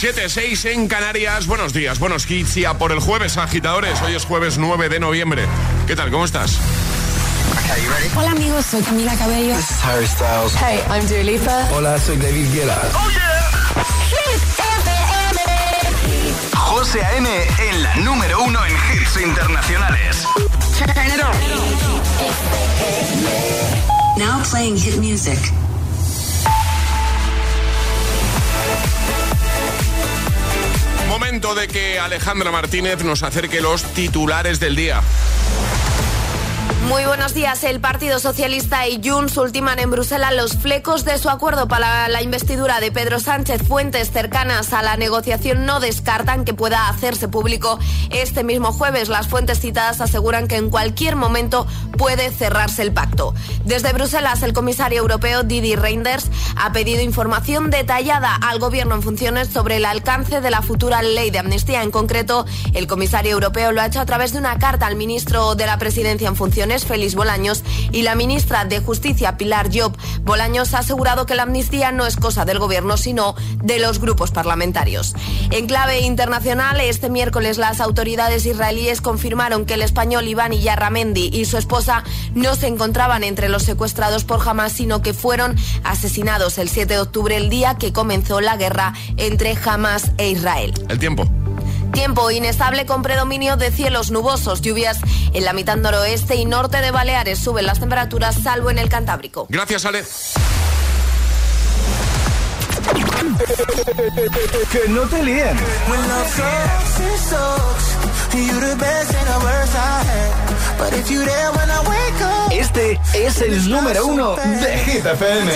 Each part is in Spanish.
7-6 en Canarias. Buenos días, buenos hits y a por el jueves, agitadores. Hoy es jueves 9 de noviembre. ¿Qué tal? ¿Cómo estás? Hola amigos, soy Camila Cabello. This is Harry Styles. Hey, I'm Dua Lipa. Hola, soy David Guetta. Oh yeah. José A.M. en la número uno en hits internacionales. Turn it on. Now playing hit music. Momento de que Alejandra Martínez nos acerque los titulares del día. Muy buenos días. El Partido Socialista y Junts ultiman en Bruselas los flecos de su acuerdo para la investidura de Pedro Sánchez. Fuentes cercanas a la negociación no descartan que pueda hacerse público este mismo jueves. Las fuentes citadas aseguran que en cualquier momento puede cerrarse el pacto. Desde Bruselas, el comisario europeo Didi Reinders ha pedido información detallada al gobierno en funciones sobre el alcance de la futura ley de amnistía. En concreto, el comisario europeo lo ha hecho a través de una carta al ministro de la Presidencia en funciones Félix Bolaños y la ministra de Justicia, Pilar Job. Bolaños ha asegurado que la amnistía no es cosa del gobierno, sino de los grupos parlamentarios. En clave internacional, este miércoles las autoridades israelíes confirmaron que el español Iván Iyarramendi y su esposa no se encontraban entre los secuestrados por Hamas, sino que fueron asesinados el 7 de octubre, el día que comenzó la guerra entre Hamas e Israel. El tiempo. Tiempo inestable con predominio de cielos nubosos, lluvias en la mitad noroeste y norte de Baleares. Suben las temperaturas, salvo en el Cantábrico. Gracias, Ale. que no te líen. Este es el número uno de Hit FM.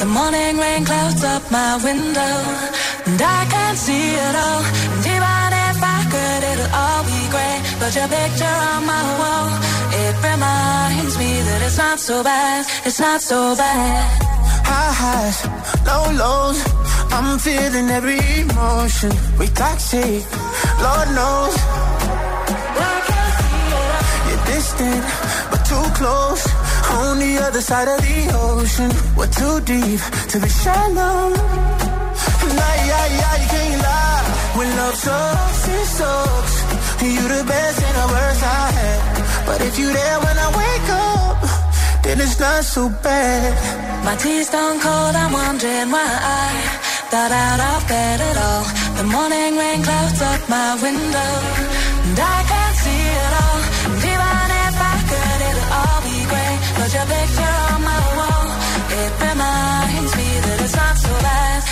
The morning rain clouds up my window, and I can't see it all. And even if I could, it'll all be great. But your picture on my wall, it reminds me that it's not so bad. It's not so bad. High highs, low lows. I'm feeling every emotion. We toxic, Lord knows. You're distant, but too close on the other side of the ocean, we're too deep to be shallow. Nah, yeah, yeah, you can't lie. When love sucks, it sucks. You the best and the worst I had. But if you there when I wake up, then it's not so bad. My tea's stone cold, I'm wondering why I got out of bed at all. The morning rain clouds up my window, and I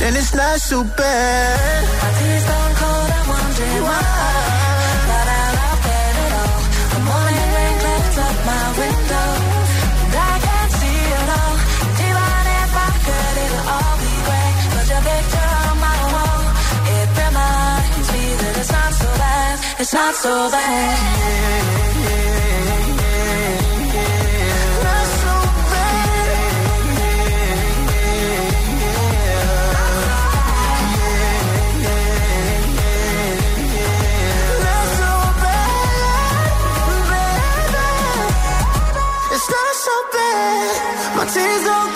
then it's not so bad. My tears gone cold, I'm wondering why. Of bed at all. The morning rain clouds up my window. And I can't see it all. If I could, it'll all be great. Put your picture on my wall. It reminds me that it's not so bad. It's not so bad. My tears don't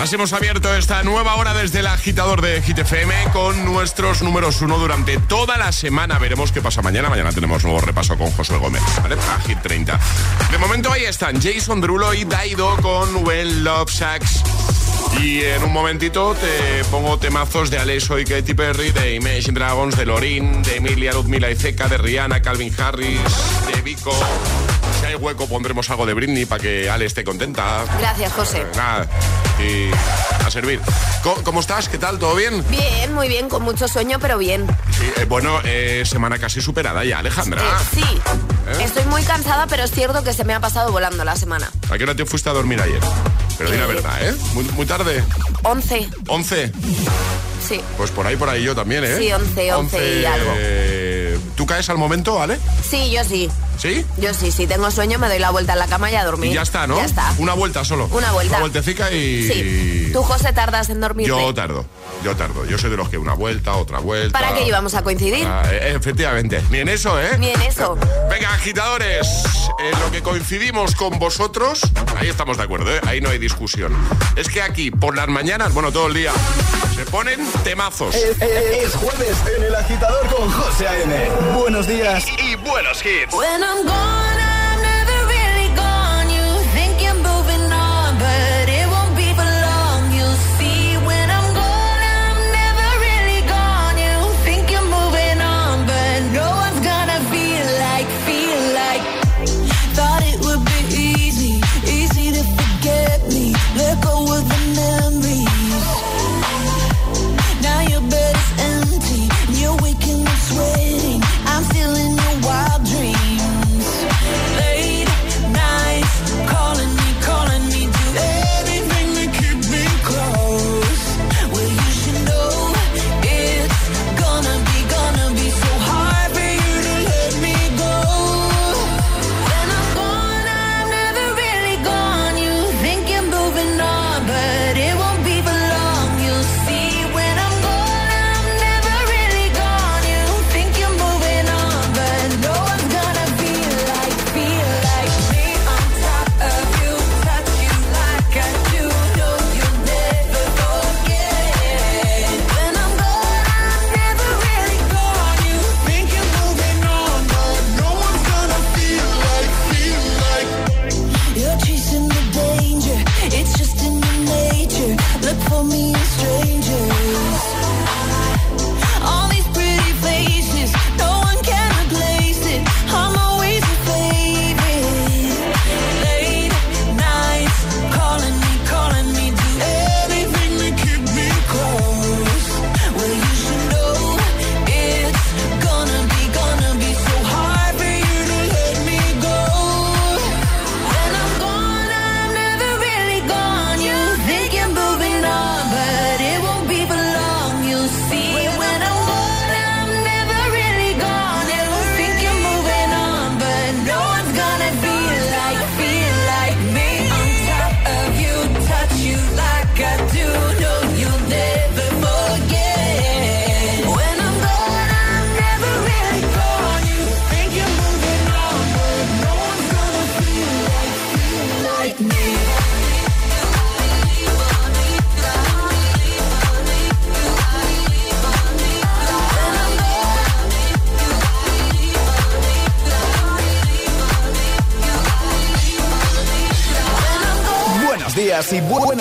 Así hemos abierto esta nueva hora desde el agitador de GTFM con nuestros números uno durante toda la semana. Veremos qué pasa mañana. Mañana tenemos nuevo repaso con Josué Gómez, ¿vale? Hit 30. De momento ahí están Jason Drulo y Daido con When Love Sacks. Y en un momentito te pongo temazos de Alesso y Katy Perry, de Imagine Dragons, de Lorin, de Emilia Ludmila y Zeca, de Rihanna, Calvin Harris, de Vico. Si hay hueco pondremos algo de Britney para que Ale esté contenta. Gracias, José. Eh, Nada, y a servir. ¿Cómo, cómo estás? ¿Qué tal? ¿Todo bien? Bien, muy bien, con mucho sueño, pero bien. Sí, eh, bueno, eh, semana casi superada ya, Alejandra. Eh, sí, estoy muy cansada, pero es cierto que se me ha pasado volando la semana. ¿A qué hora te fuiste a dormir ayer? Pero di la verdad, ¿eh? Muy, muy tarde. 11, 11. sí. Pues por ahí, por ahí yo también, ¿eh? Sí, 11, 11 y algo. eh, ¿Tú caes al momento, Ale? Sí, yo sí. ¿Sí? Yo sí, si tengo sueño me doy la vuelta en la cama y a dormir. Y ya está, ¿no? Ya está. Una vuelta solo. Una vuelta. Una vueltecica y... Sí. Tú, José, tardas en dormirte. Yo tardo, yo tardo. Yo soy de los que una vuelta, otra vuelta. ¿Para qué íbamos a coincidir? Ah, eh, efectivamente. Ni en eso, ¿eh? Ni en eso. Venga, agitadores, en lo que coincidimos con vosotros, ahí estamos de acuerdo, ¿eh? ahí no hay discusión. Es que aquí, por las mañanas, bueno, todo el día, se ponen temazos. Es, es- es jueves en el agitador con José A.M. Buenos días. Y buenos hits. I'm gone,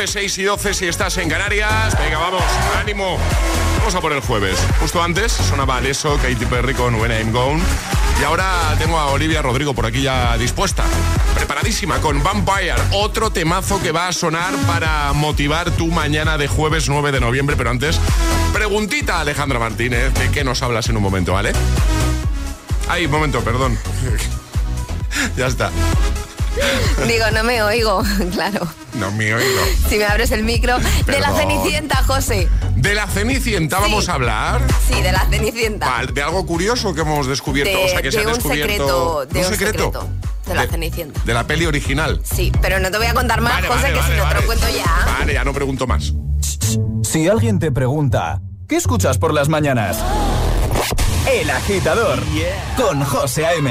12, 6 y 12 si estás en Canarias. Venga, vamos, ánimo. Vamos a por el jueves. Justo antes sonaba Aleso, Katy Perry con When I'm Gone. Y ahora tengo a Olivia Rodrigo por aquí ya dispuesta, preparadísima con Vampire, otro temazo que va a sonar para motivar tu mañana de jueves 9 de noviembre. Pero antes, preguntita a Alejandra Martínez, ¿de qué nos hablas en un momento, ¿vale? Ay, un momento, perdón. ya está. Digo, no me oigo, claro. Si me abres el micro. De la. Cenicienta, José. De la Cenicienta Sí. vamos a hablar. Sí, de la Cenicienta. Vale, de algo curioso que hemos descubierto. De- o sea, que se ha un descubierto. secreto, de ¿Un un secreto? secreto. De la Cenicienta. De la peli original. Sí, pero no te voy a contar más, Vale, José, vale, que vale, si no te lo cuento ya. Vale, ya no pregunto más. Si alguien te pregunta, ¿qué escuchas por las mañanas? El agitador con José A.M.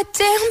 goddamn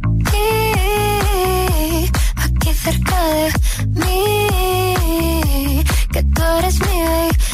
cerca de mí, que tú eres mi baby.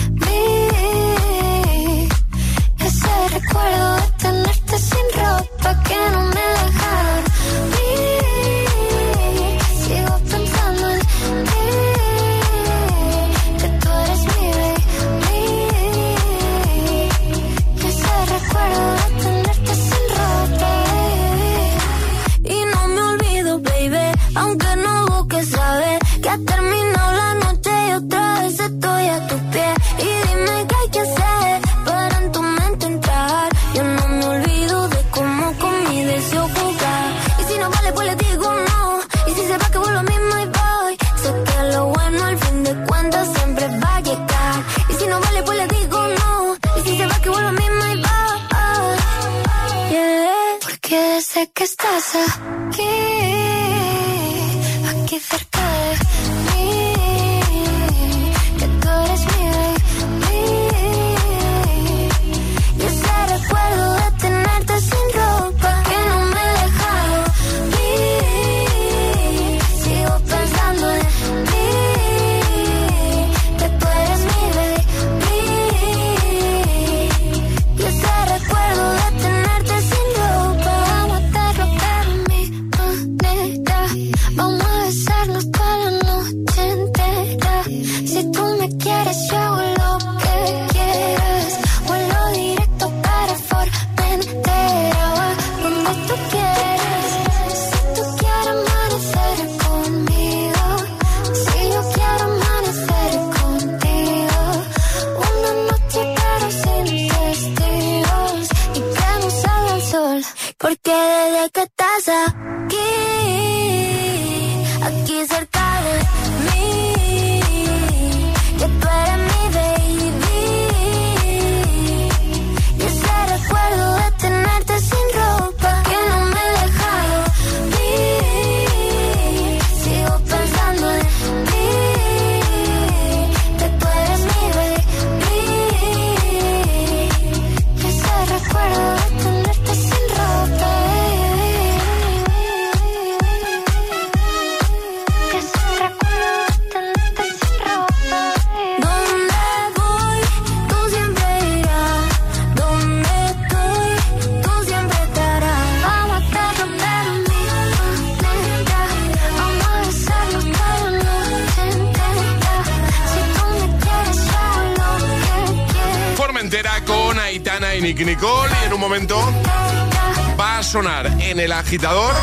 Agitador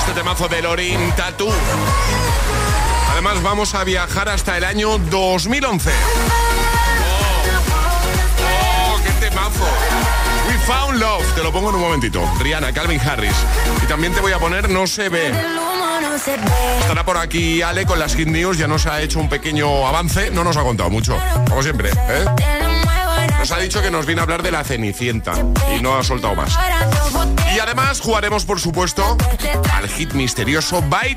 este temazo de Lorin Tattoo. Además, vamos a viajar hasta el año 2011. ¡Oh! ¡Oh, qué temazo! We Found Love. Te lo pongo en un momentito. Rihanna, Calvin Harris. Y también te voy a poner No se ve. Estará por aquí Ale con las Hit News. Ya nos ha hecho un pequeño avance. No nos ha contado mucho. Como siempre. ¿eh? Nos ha dicho que nos viene a hablar de la Cenicienta. Y no ha soltado más. Y además jugaremos, por supuesto, al hit misterioso Bye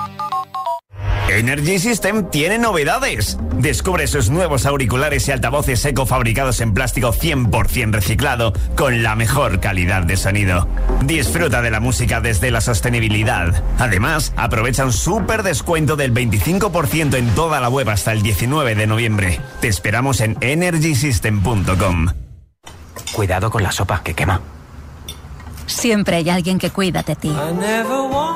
Energy System tiene novedades. Descubre sus nuevos auriculares y altavoces eco fabricados en plástico 100% reciclado con la mejor calidad de sonido. Disfruta de la música desde la sostenibilidad. Además, aprovecha un súper descuento del 25% en toda la web hasta el 19 de noviembre. Te esperamos en energysystem.com. Cuidado con la sopa que quema. siempre hay alguien que cuida de ti.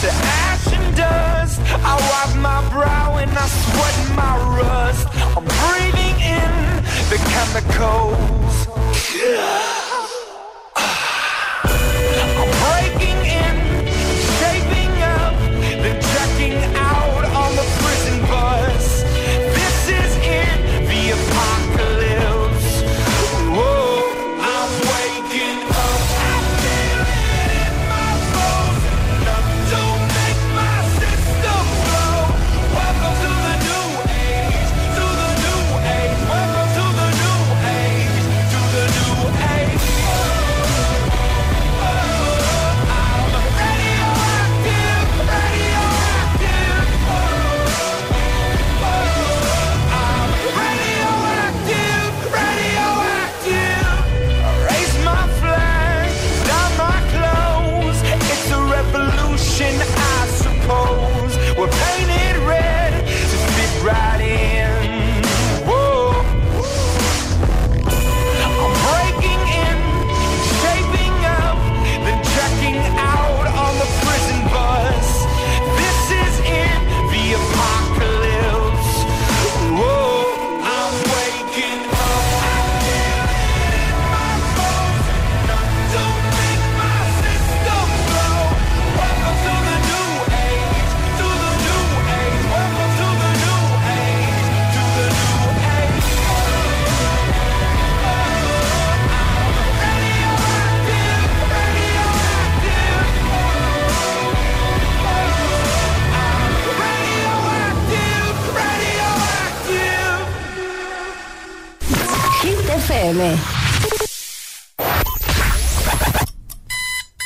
To ash and dust. I wipe my brow and I sweat my rust. I'm breathing in the chemicals.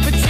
opportunity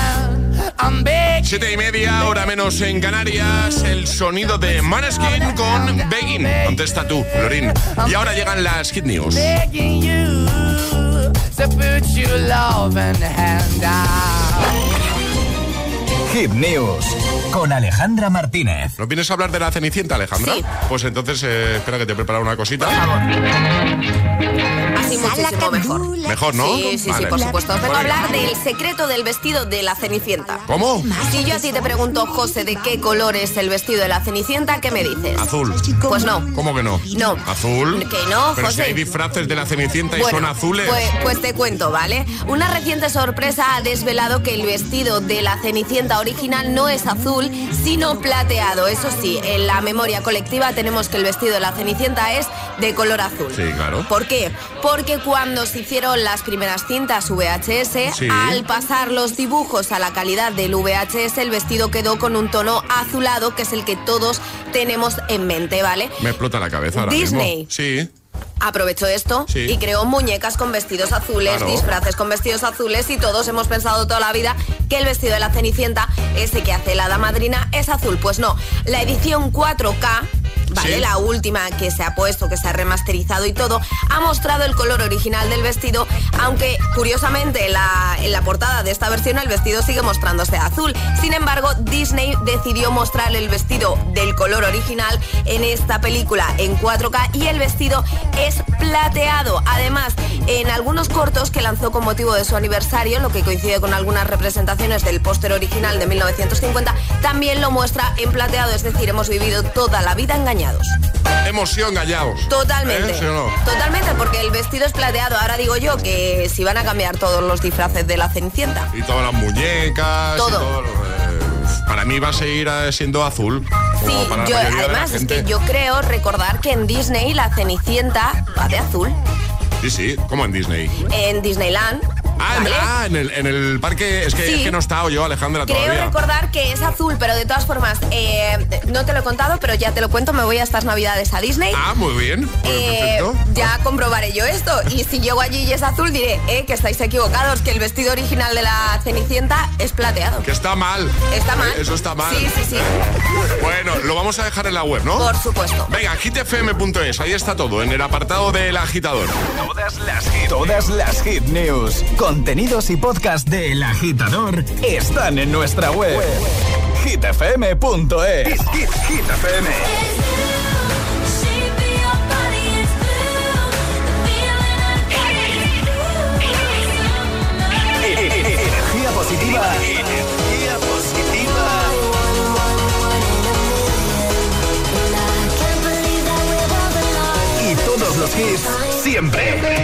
Siete y media, hora menos en Canarias, el sonido de Maneskin con Begging. Contesta tú, Lorín. Y ahora llegan las Hit News. Hit News con Alejandra Martínez. ¿No vienes a hablar de la Cenicienta, Alejandra? Sí. Pues entonces, eh, espera que te he preparado una cosita. Así muchísimo mejor. Mejor, ¿no? Sí, sí, sí, Vale. por supuesto. Os vengo a hablar del secreto del vestido de la Cenicienta. ¿Cómo? Si yo a ti te pregunto, José, de qué color es el vestido de la Cenicienta, ¿qué me dices? Azul. Pues no. ¿Cómo que no? No. ¿Azul? Que no, Pero José. si hay disfraces de la Cenicienta y Bueno, son azules. Pues, pues te cuento, ¿vale? Una reciente sorpresa ha desvelado que el vestido de la Cenicienta original no es azul, sino plateado. Eso sí, en la memoria colectiva tenemos que el vestido de la Cenicienta es de color azul. Sí, claro. ¿Por qué? Porque cuando se hicieron las primeras cintas VHS, Sí. al pasar los dibujos a la calidad del VHS, el vestido quedó con un tono azulado, que es el que todos tenemos en mente, ¿vale? Me explota la cabeza ahora Disney. mismo. Sí. aprovechó esto Sí. y creó muñecas con vestidos azules, Claro. disfraces con vestidos azules y todos hemos pensado toda la vida que el vestido de la Cenicienta, ese que hace la hada madrina, es azul. Pues no, la edición 4K ¿vale? Sí. La última que se ha puesto, que se ha remasterizado y todo, ha mostrado el color original del vestido, aunque curiosamente la- en la portada de esta versión el vestido sigue mostrándose azul. Sin embargo, Disney decidió mostrar el vestido del color original en esta película en 4K y el vestido es plateado. Además, en algunos cortos que lanzó con motivo de su aniversario, lo que coincide con algunas representaciones del póster original de 1950, también lo muestra en plateado, es decir, hemos vivido toda la vida engañados. Hemos sido engañados. Totalmente. ¿Eh? ¿Sí o no? Totalmente, porque el vestido es plateado. Ahora digo yo que si van a cambiar todos los disfraces de la Cenicienta. Y todas las muñecas. y Todo. eh, para mí va a seguir siendo azul. Sí, yo, además es que yo creo recordar que en Disney la Cenicienta va de azul. Sí, sí, como en Disney. En Disneyland. Ah, ah, en el, en el parque. Es que, Sí. es que no he estado yo, Alejandra, Creo todavía. recordar que es azul, pero de todas formas, eh, no te lo he contado, pero ya te lo cuento, me voy a estas navidades a Disney. Ah, muy bien. Bueno, Eh, ya comprobaré yo esto. Y si llego allí y es azul, diré eh, que estáis equivocados, que el vestido original de la Cenicienta es plateado. Que está mal. Está mal. Eso está mal. Sí, sí, sí. Bueno, lo vamos a dejar en la web, ¿no? Por supuesto. Venga, hitfm.es, ahí está todo, en el apartado del agitador. Todas las hit, todas las hit news, contenidos y podcast de El Agitador están en nuestra web. hitfm.es. Hit, hit, Hit siempre.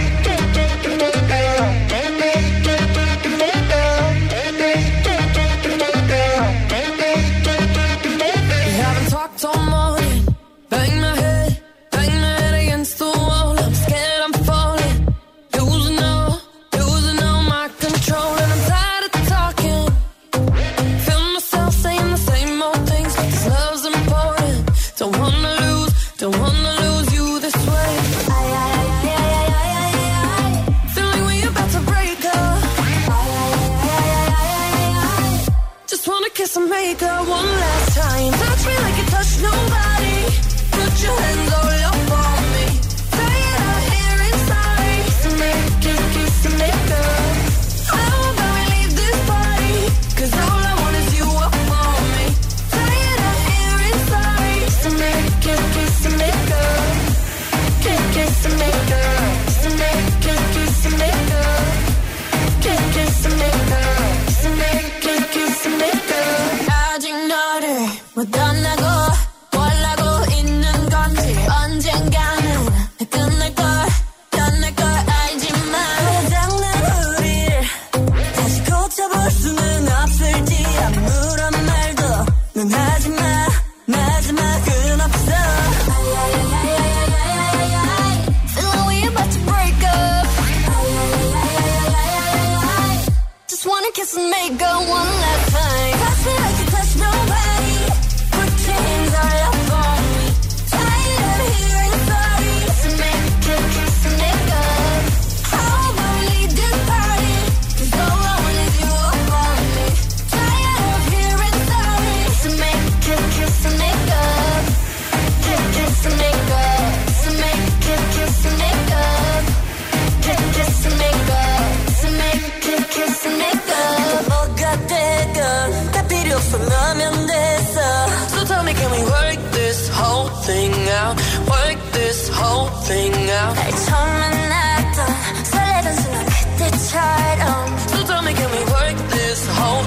one left. whole thing out. 날 처음 만났던 설레던 순간 그때처럼. So tell me, can we work this whole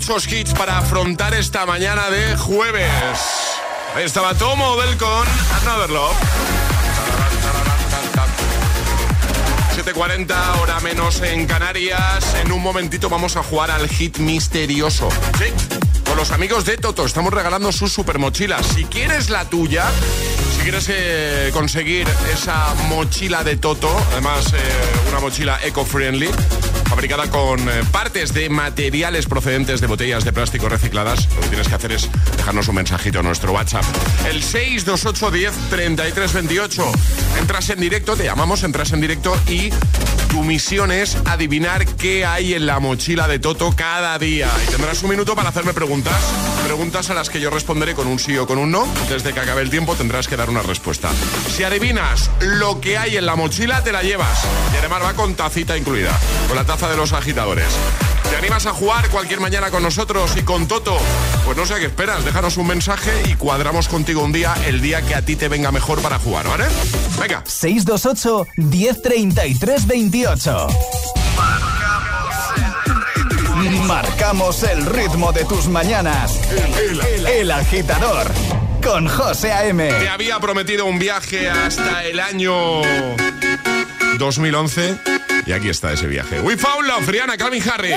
muchos hits para afrontar esta mañana de jueves. Ahí estaba Tomo Del con Another Love. 7.40, hora menos en Canarias. En un momentito vamos a jugar al hit misterioso. Sí, con los amigos de Toto. Estamos regalando sus super mochilas. Si quieres la tuya, si quieres eh, conseguir esa mochila de Toto, además eh, una mochila eco-friendly, fabricada con eh, partes de materiales procedentes de botellas de plástico recicladas, lo que tienes que hacer es dejarnos un mensajito a nuestro WhatsApp. El 628 10 33 28. Entras en directo, te llamamos, entras en directo y tu misión es adivinar qué hay en la mochila de Toto cada día. Y tendrás un minuto para hacerme preguntas. Preguntas a las que yo responderé con un sí o con un no. Desde que acabe el tiempo tendrás que dar una respuesta. Si adivinas lo que hay en la mochila, te la llevas. Y además va con tacita incluida. Con la taza de los agitadores. ¿Te animas a jugar cualquier mañana con nosotros y con Toto? Pues no sé a qué esperas. Déjanos un mensaje y cuadramos contigo un día, el día que a ti te venga mejor para jugar, ¿vale? Venga. 628 1033 28. Marcamos el ritmo de tus mañanas. El, el- el agitador con José A.M. Te había prometido un viaje hasta el año 2011 y aquí está ese viaje. We found love, Rihanna, Calvin Harris.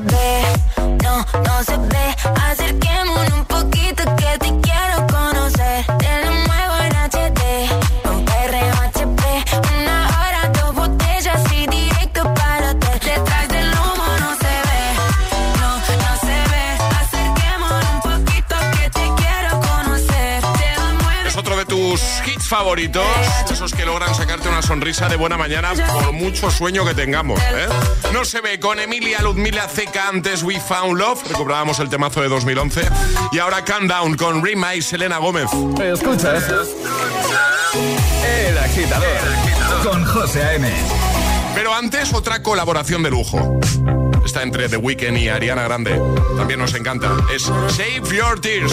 ve. No, no se ve. Acerquémonos un poquito que te quiero conocer. Te lo muevo en HD. Un perreo HP. Una hora, dos botellas y directo para hotel. Detrás del humo no se ve. No, no se ve. Acerquémonos un poquito que te quiero conocer. Te lo muevo. Es otro de tus hits favoritos, logran sacarte una sonrisa de buena mañana por mucho sueño que tengamos. ¿eh? No se ve con Emilia Ludmila Ceca antes We Found Love, recuperábamos el temazo de 2011, y ahora Calm Down con Rima y Selena Gómez. Escuchas El Agitador con José A.M. Pero antes, otra colaboración de lujo. Está entre The Weeknd y Ariana Grande. También nos encanta. Es Save Your Tears.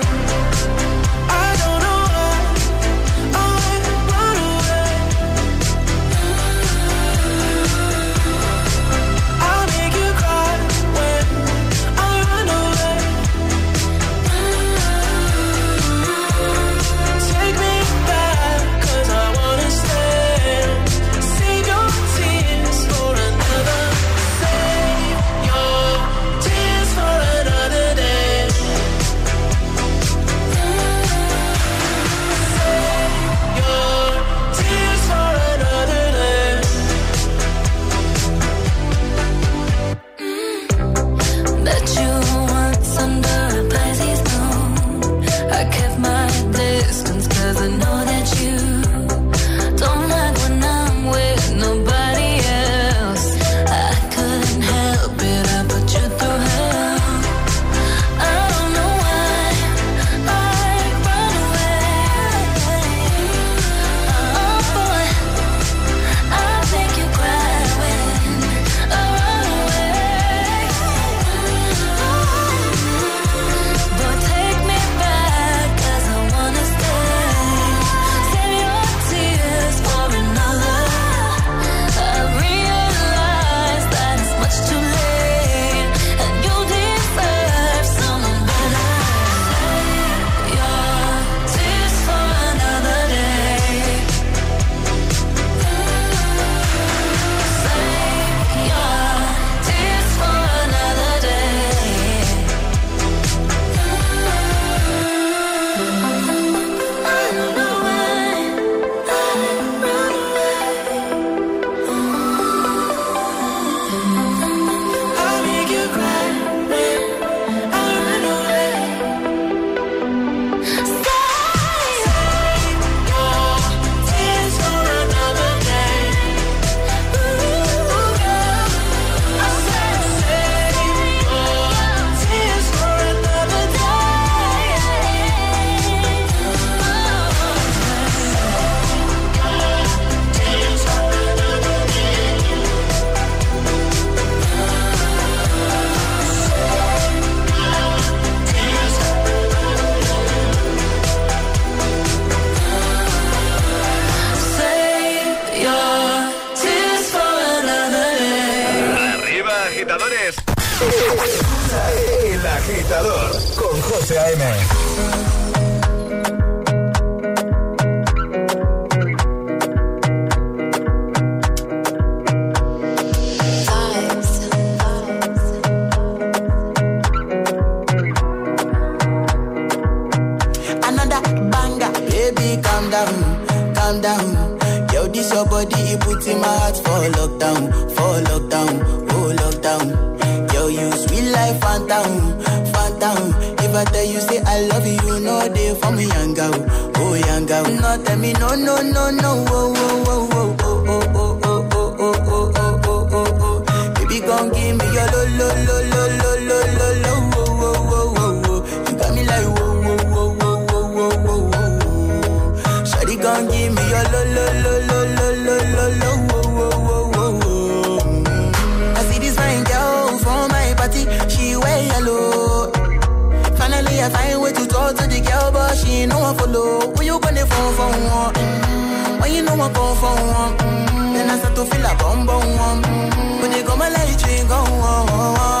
Gonna phone for one? Mm, When you know I come for one, mm, then I start to feel a bum bum one. Mm, When you go my light, you go on. Yeah, I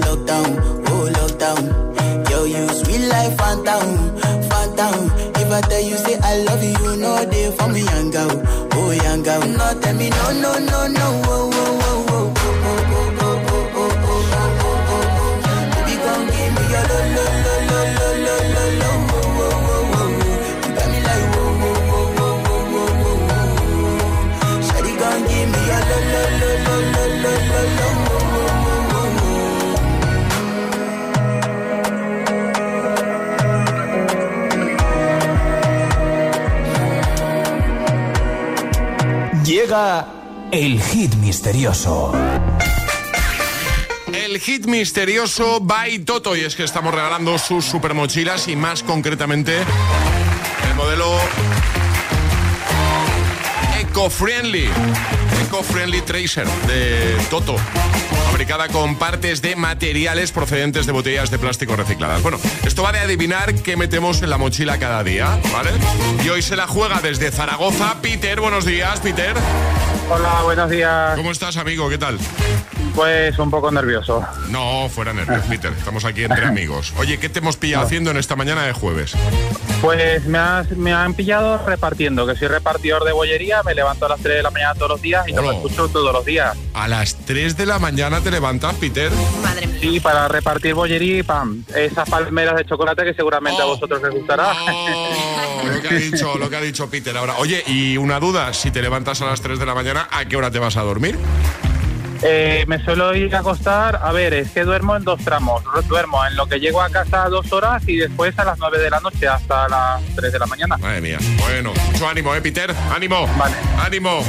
lockdown, oh lockdown. Yo, you sweet life, phantom, phantom. If I tell you say I love you, know they for me, young girl, oh young girl. No, tell me no, no, no, no, oh, Llega el hit misterioso. El hit misterioso by Toto y es que estamos regalando sus super mochilas y más concretamente el modelo Eco-Friendly Eco-Friendly Tracer de Toto fabricada con partes de materiales procedentes de botellas de plástico recicladas. Bueno, esto va de adivinar qué metemos en la mochila cada día, ¿vale? Y hoy se la juega desde Zaragoza. Peter, buenos días, Peter. Hola, buenos días. ¿Cómo estás, amigo? ¿Qué tal? Pues un poco nervioso. No, fuera nervios, Peter. Estamos aquí entre amigos. Oye, ¿qué te hemos pillado haciendo en esta mañana de jueves? Pues me, has- me han pillado repartiendo, que soy repartidor de bollería, me levanto a las 3 de la mañana todos los días y te lo Oh. escucho todos los días. A las 3 de la mañana te levantas, Peter. Madre mía. Sí, para repartir bollería y pam, esas palmeras de chocolate que seguramente a vosotros les gustará. Oh, lo que ha dicho, lo que ha dicho Peter ahora. Oye, y una duda, si te levantas a las 3 de la mañana, ¿a qué hora te vas a dormir? Eh, me suelo ir a acostar, a ver, es que duermo en dos tramos. Duermo en lo que llego a casa dos horas y después a las 9 de la noche hasta las 3 de la mañana. Madre mía. Bueno, mucho ánimo, ¿eh, Peter? Ánimo. Vale. Ánimo.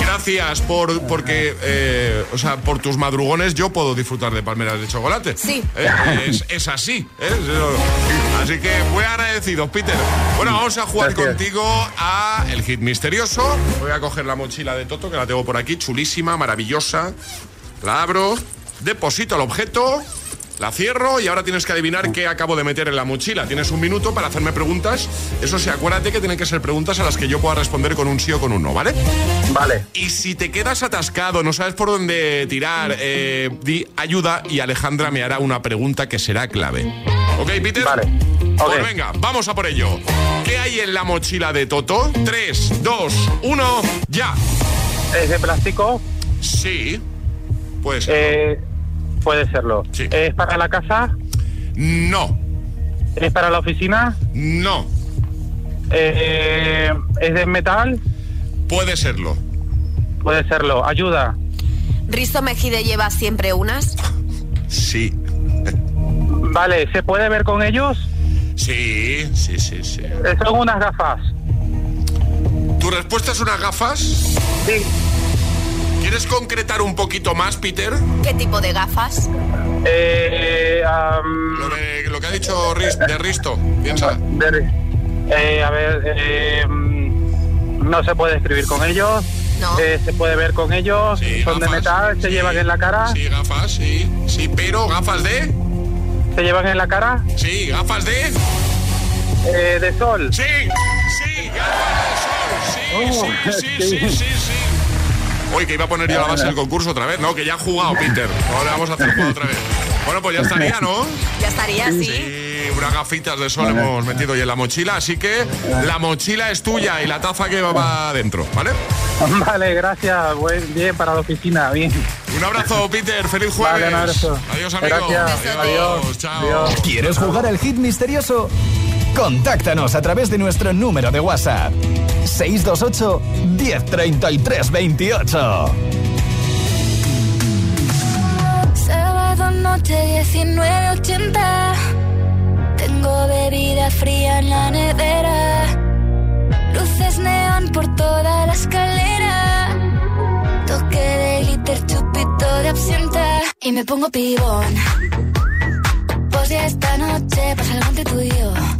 Gracias por porque, eh, o sea, por tus madrugones yo puedo disfrutar de palmeras de chocolate. Sí. Eh, Es, es así. ¿eh? Así que muy agradecido, Peter. Bueno, vamos a jugar Gracias. contigo a el hit misterioso. Voy a coger la mochila de Toto, que la tengo por aquí, chulísima, maravillosa. La abro, deposito el objeto La cierro y ahora tienes que adivinar qué acabo de meter en la mochila. Tienes un minuto para hacerme preguntas. Eso sí, acuérdate que tienen que ser preguntas a las que yo pueda responder con un sí o con un no, ¿vale? Vale. Y si te quedas atascado, no sabes por dónde tirar, eh, di ayuda y Alejandra me hará una pregunta que será clave. ¿Ok, Peter? Vale. Pues venga, vamos a por ello. ¿Qué hay en la mochila de Toto? 3, 2, 1, ya. ¿Es de plástico? Sí. Puede ser. Eh, puede serlo. ¿Es para la casa? No. ¿Es para la oficina? No. Eh, ¿Es de metal? Puede serlo. Puede serlo. Ayuda. Risto Mejide lleva siempre unas. Sí. Vale, ¿se puede ver con ellos? Sí, sí, sí, sí. Eh, Son unas gafas. ¿Tu respuesta es unas gafas? Sí. ¿Quieres concretar un poquito más, Peter? ¿Qué tipo de gafas? Eh, Lo, de- lo que ha dicho de Risto, piensa. de- eh, a ver, eh, no se puede escribir con ellos. Eh, se puede ver con ellos. Son de metal. Se sí. llevan en la cara. Sí, gafas, sí. Sí, pero gafas de... ¿Se llevan en la cara? Sí, gafas de... Eh, de sol. Sí, sí, gafas de sol. Sí, sí, sí, sí, sí, sí. Uy, que iba a poner ya la base del concurso otra vez, ¿no? Que ya han jugado, Peter. Ahora vamos a hacer juego otra vez. Bueno, pues ya estaría, ¿no? Ya estaría, sí. Sí, unas gafitas de sol hemos metido hoy en la mochila, así que la mochila es tuya y la taza que va adentro, ¿vale? Vale, gracias. Buen, bien para la oficina. Bien. Un abrazo, Peter. Feliz jueves. Vale, un abrazo. Adiós, amigo. Gracias. Adiós. Chao. ¿Quieres jugar al hit misterioso? Contáctanos a través de nuestro número de WhatsApp. 628 1033 28. Sábado noche 1980. Tengo bebida fría en la nevera. Luces neón por toda la escalera. Toque de glitter, chupito de absenta. Y me pongo pibón. Pues ya esta noche pasa algo entre tú y yo.